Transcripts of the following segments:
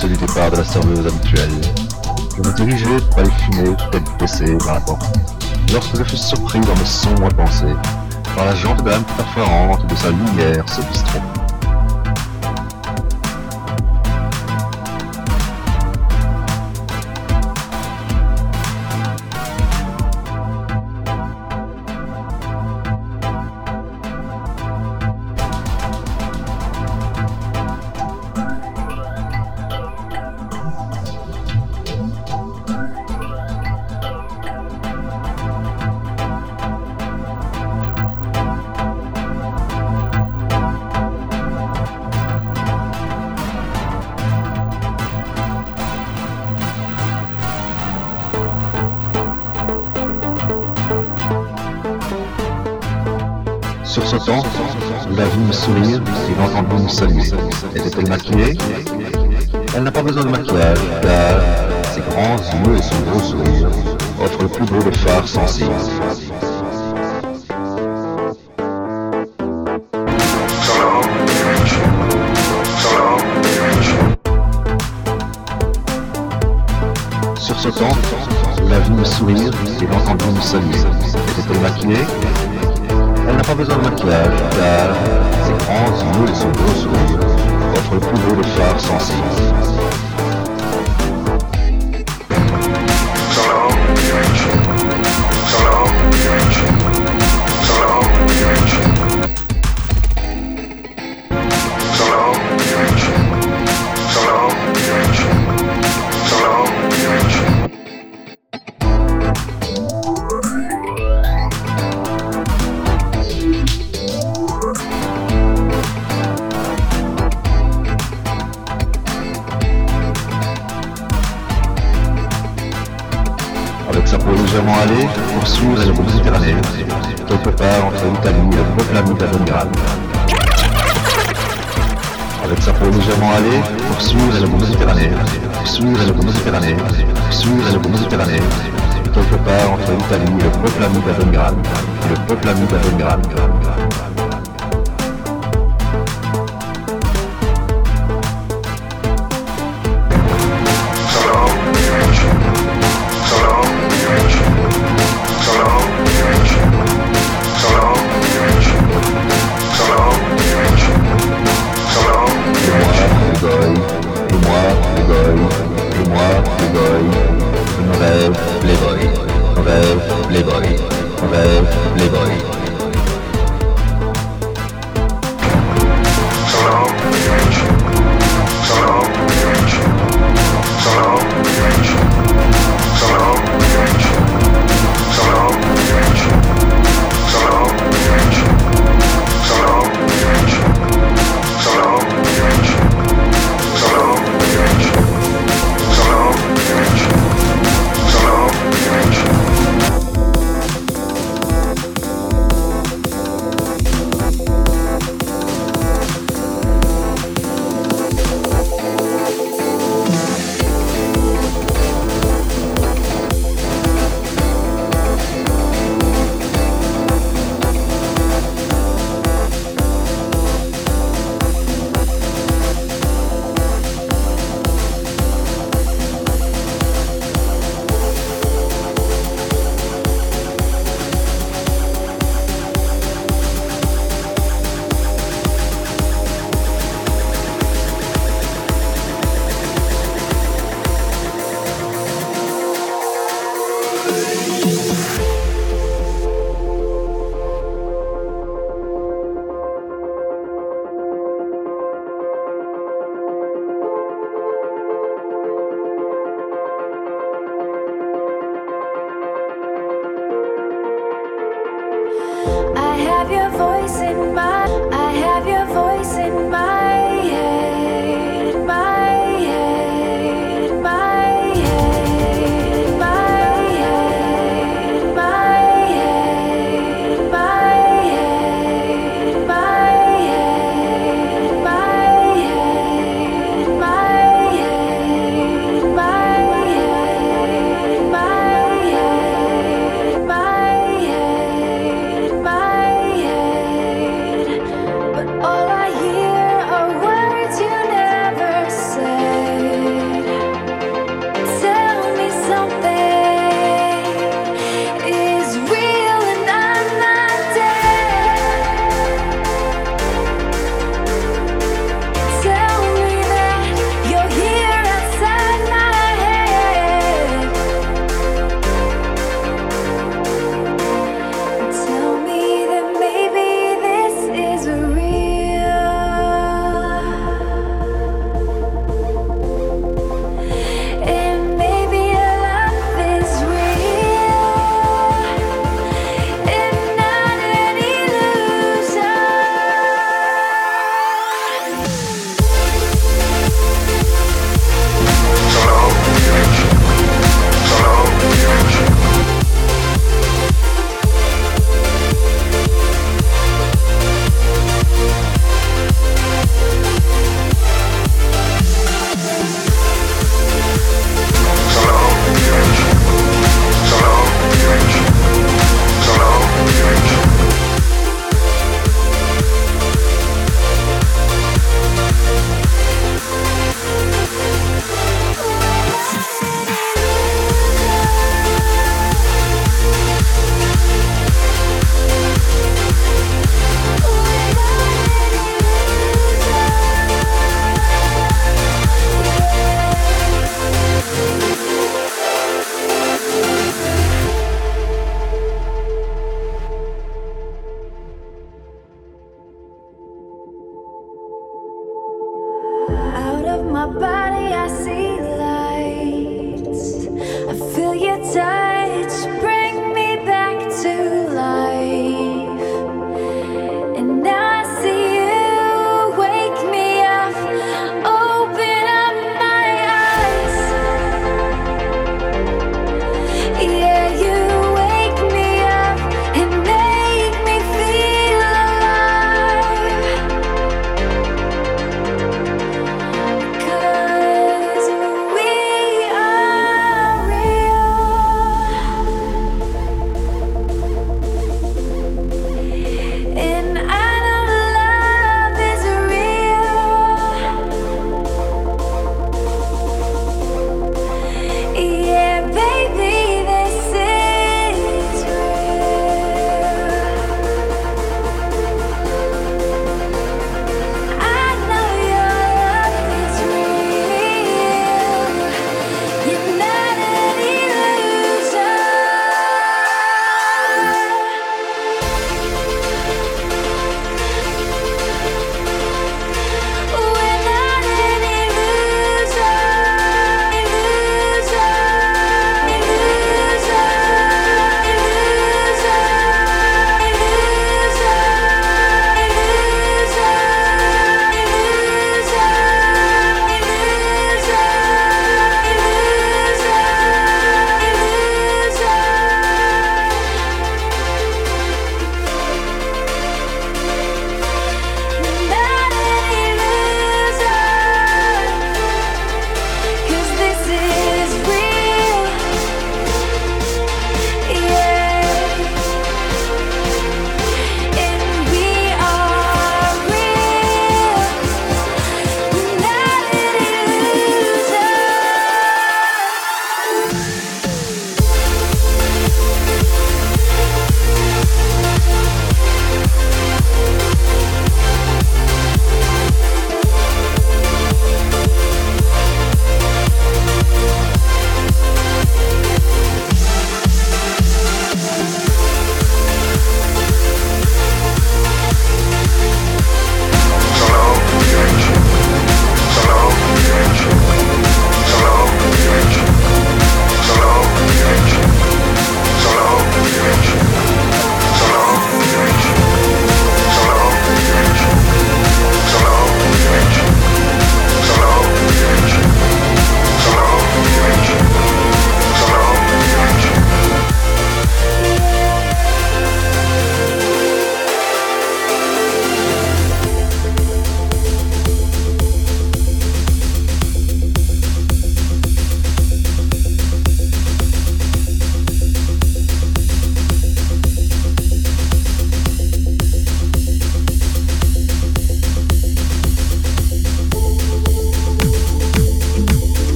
celui départ de la serveuse habituelle. Je me dirigeais par les fumées tout abaissées vers la porte, lorsque je fus surpris dans mes sombres pensées, par la jante d'un perforante de sa lumière se bistrot. Sexy. Méditerranée, sous la Méditerranée, sous la Méditerranée, quelque part entre l'Italie, le peuple ami le peuple ami.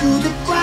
Left alone.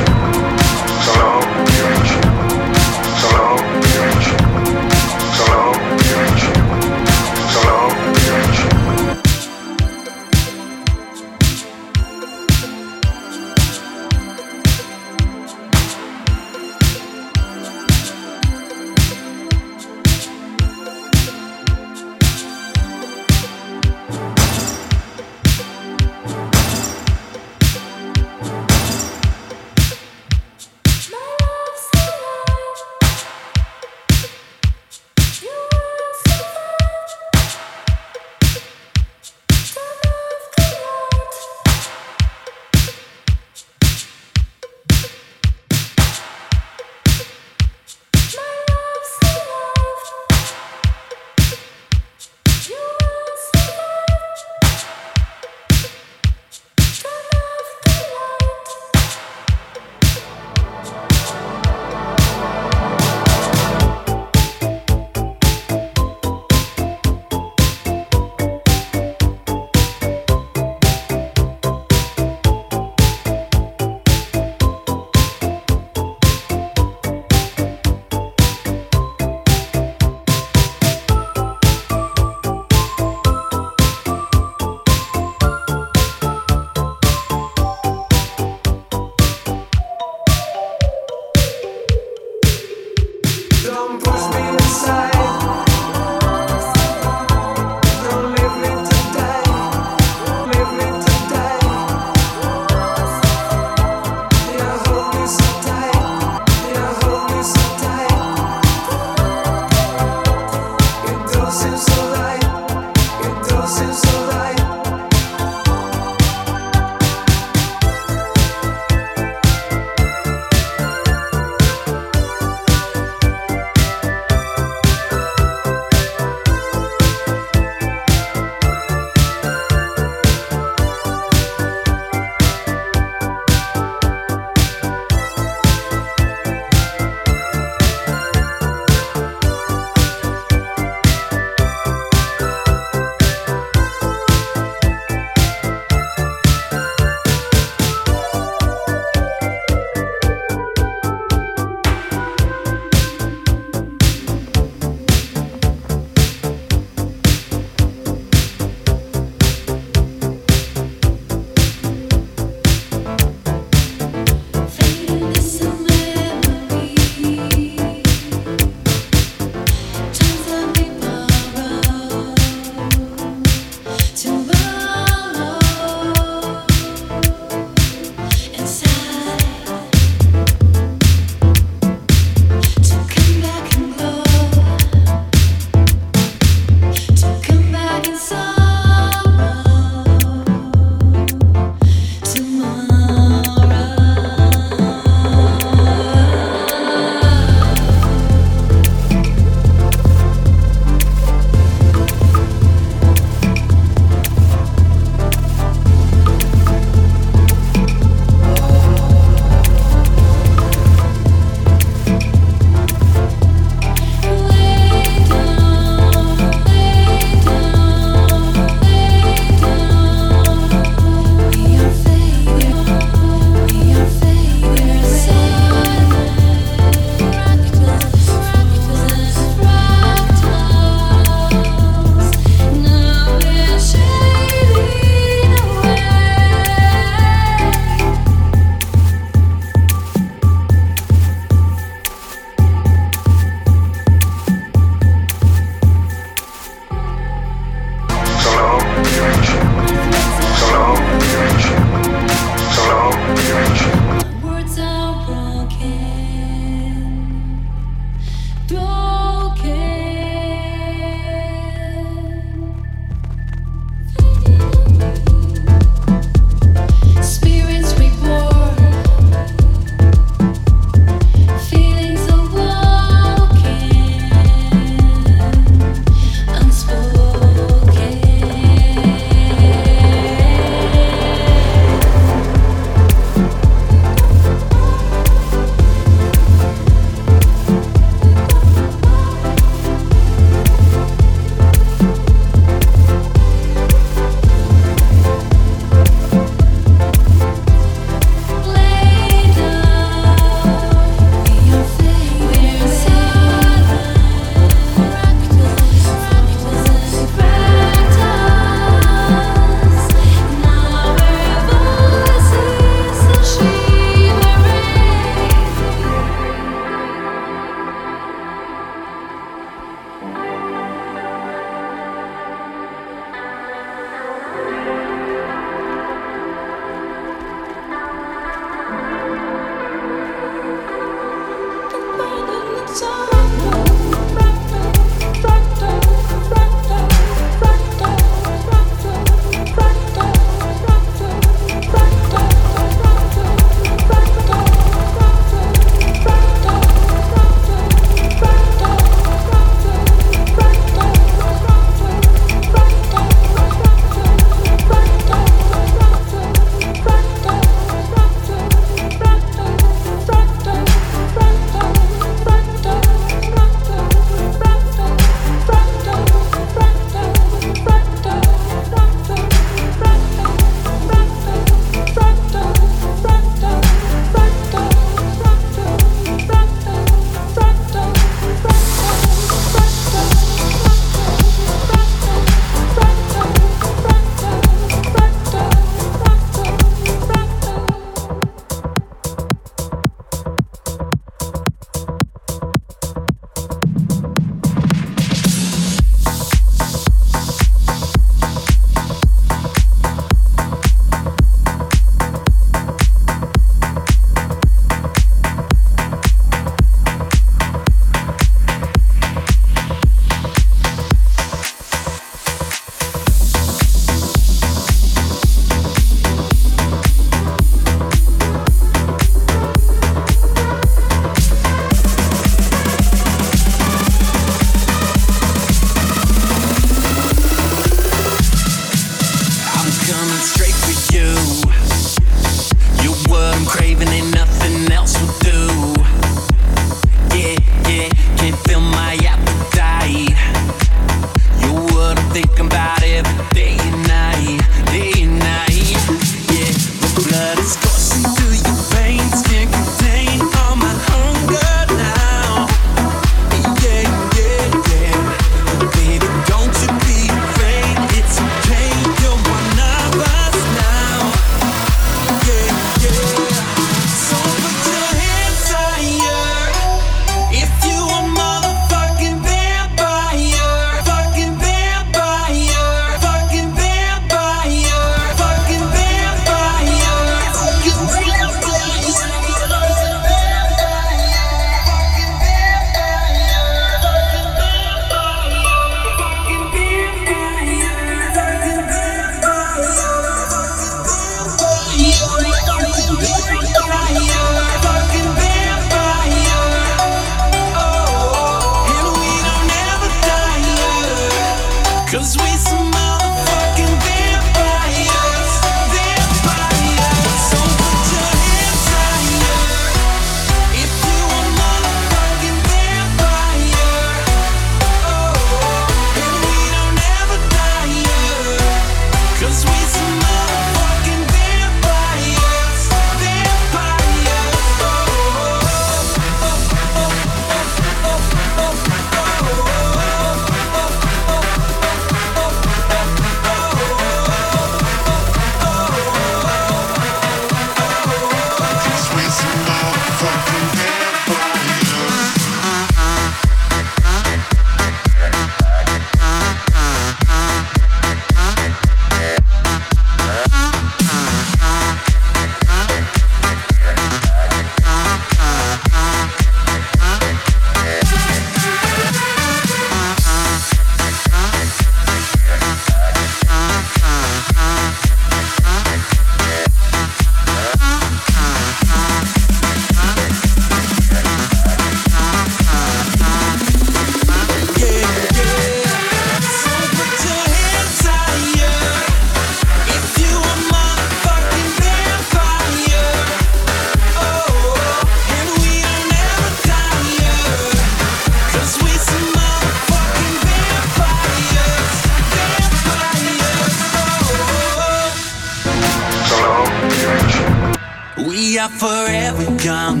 forever young.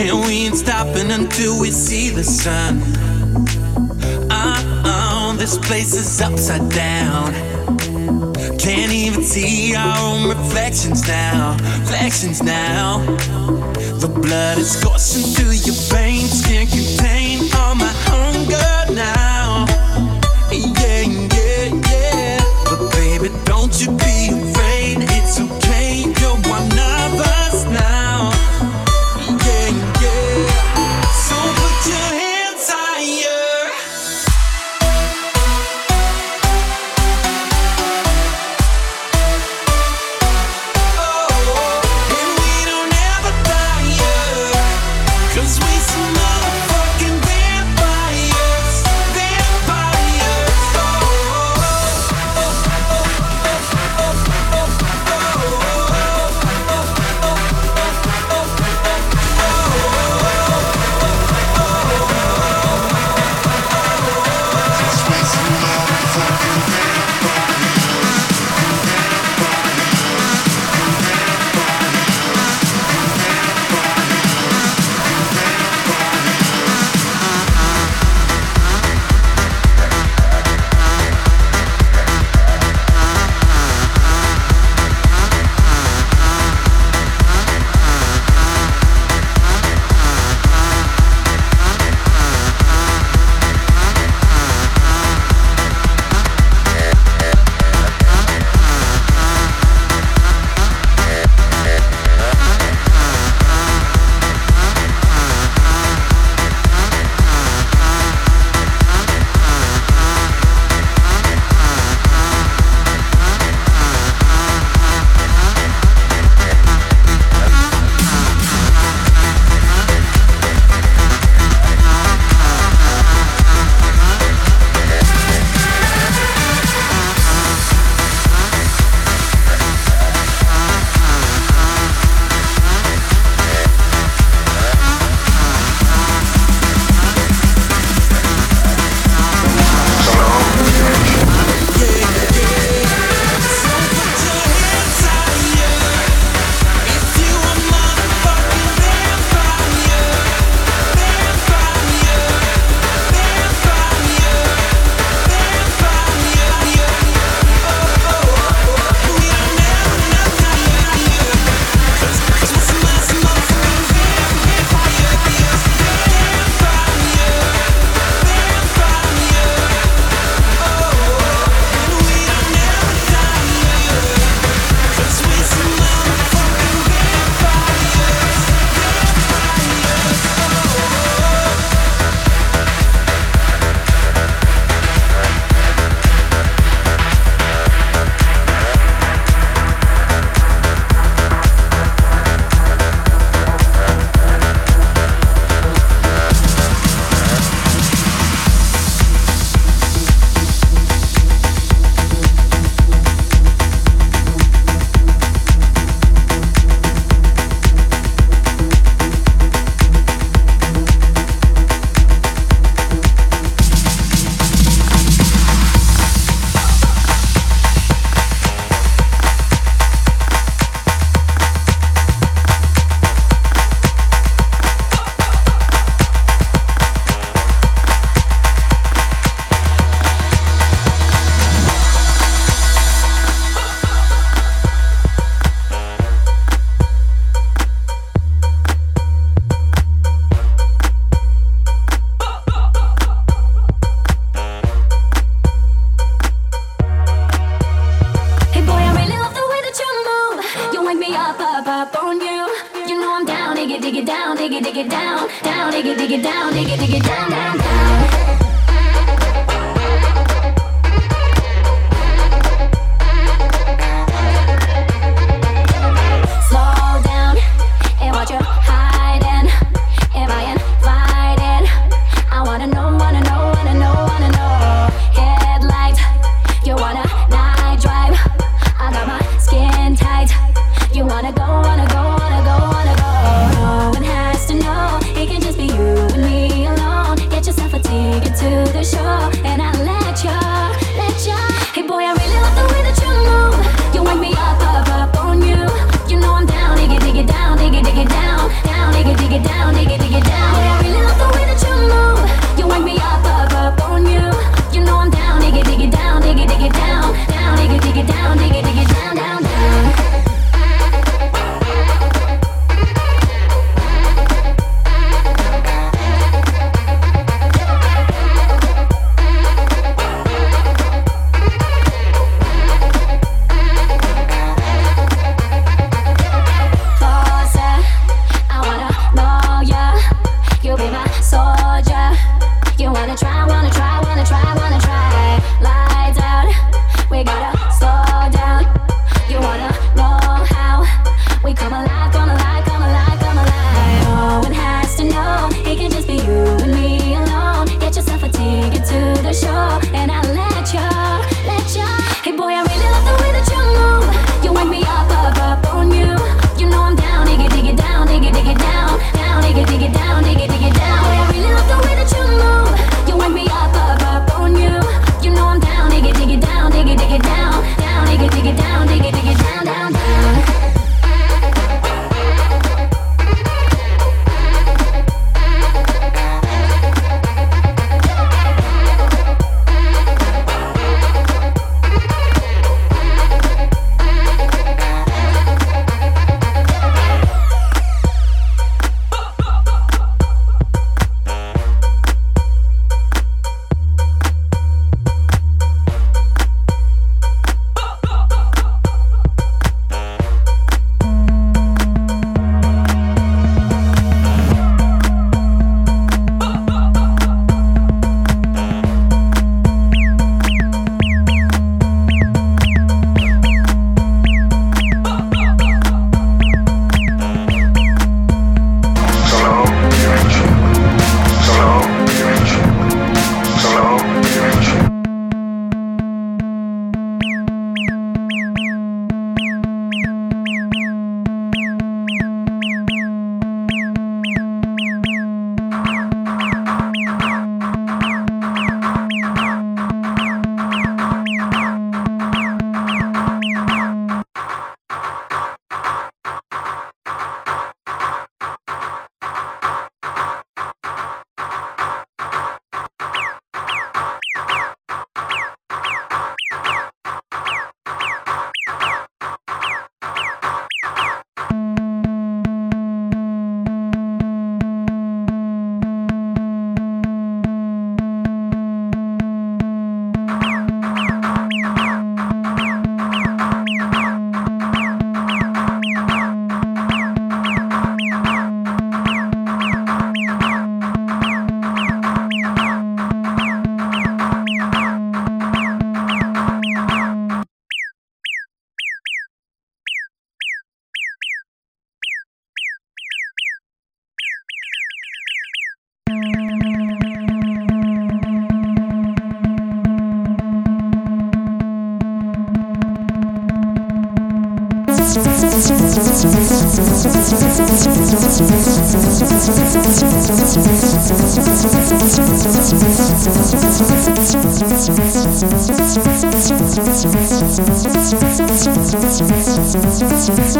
And we ain't stopping until we see the sun. Uh-uh, this place is upside down. Can't even see our own reflections now, reflections now. The blood is coursing through your veins, can't contain all my hunger now. スイスイスイスイスイスイスイスイスイスイスイスイスイ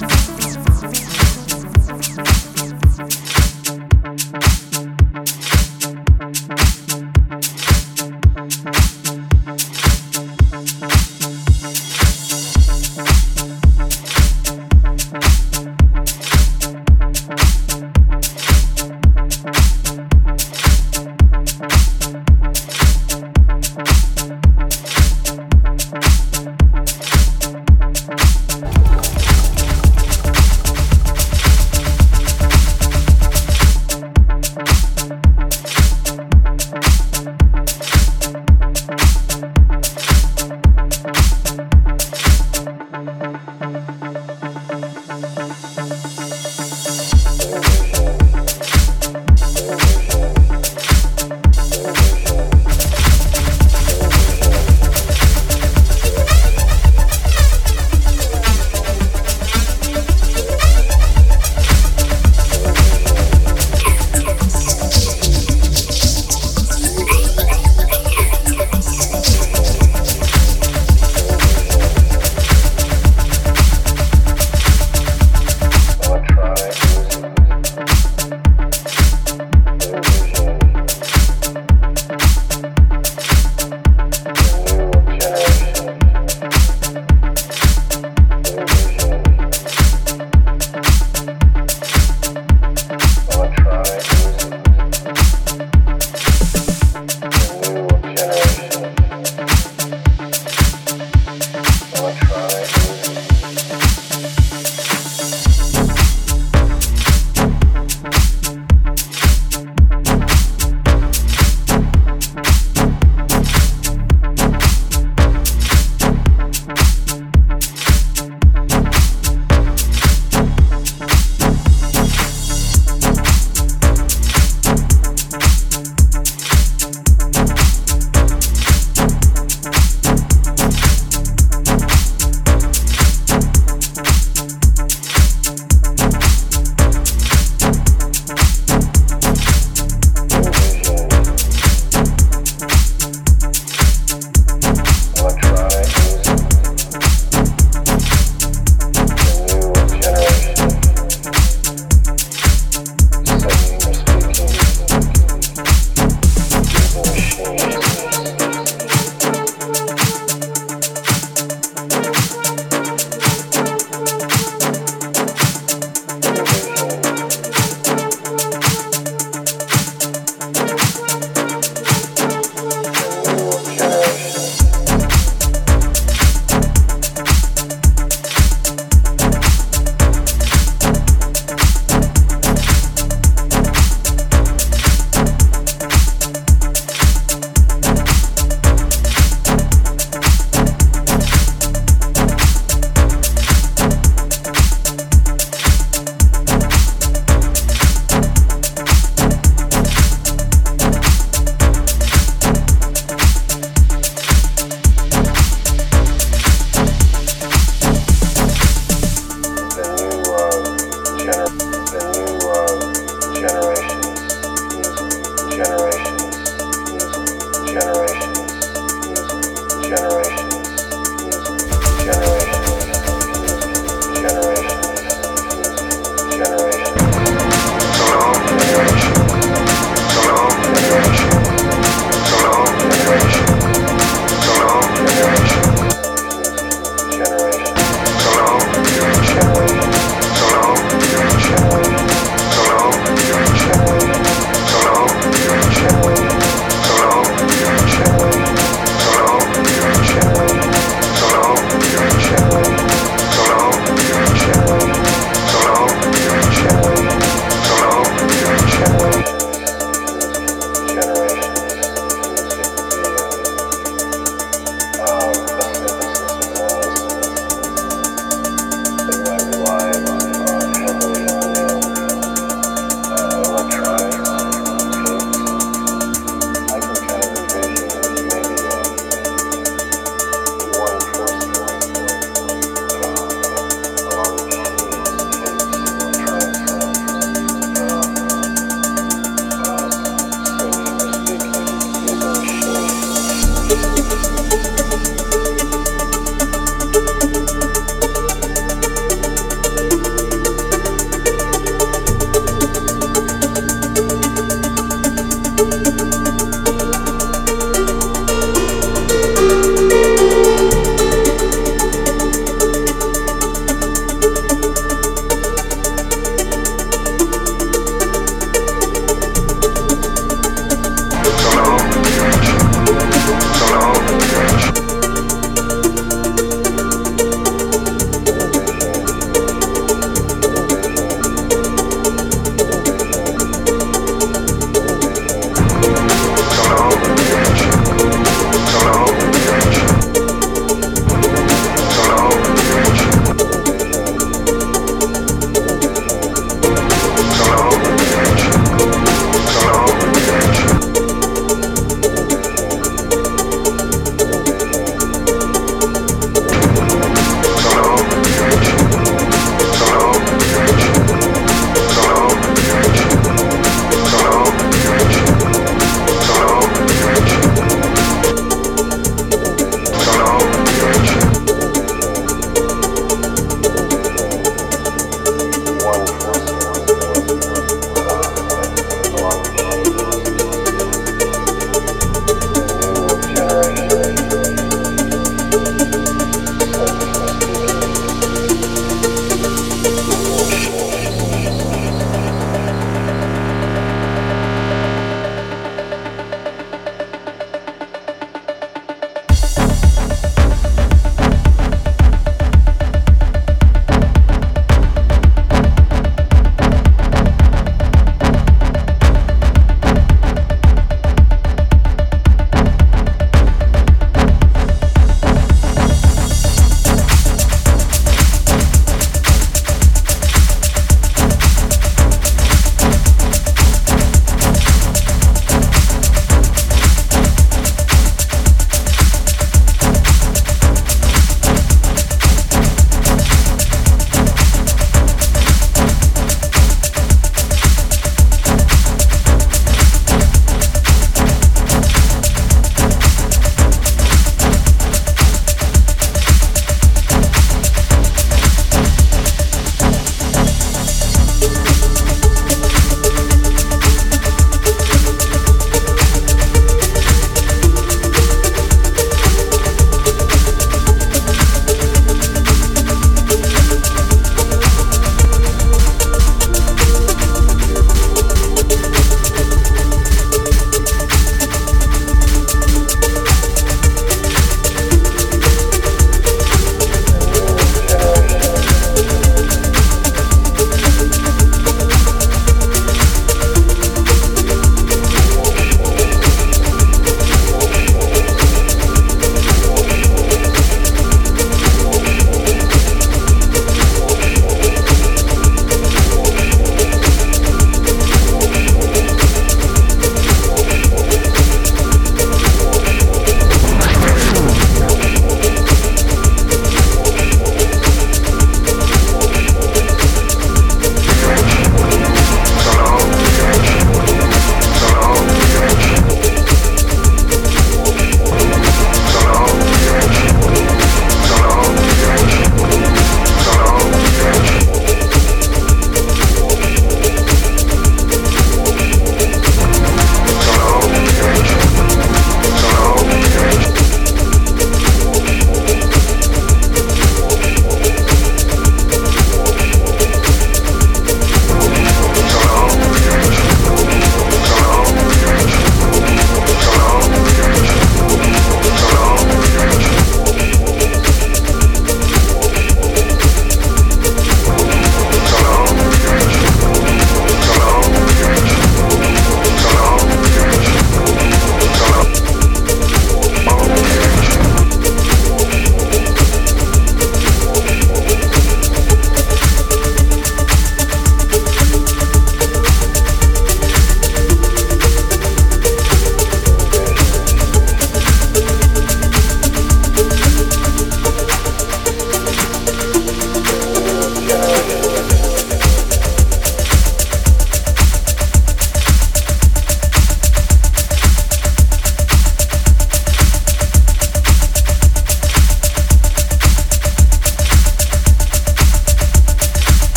Bye.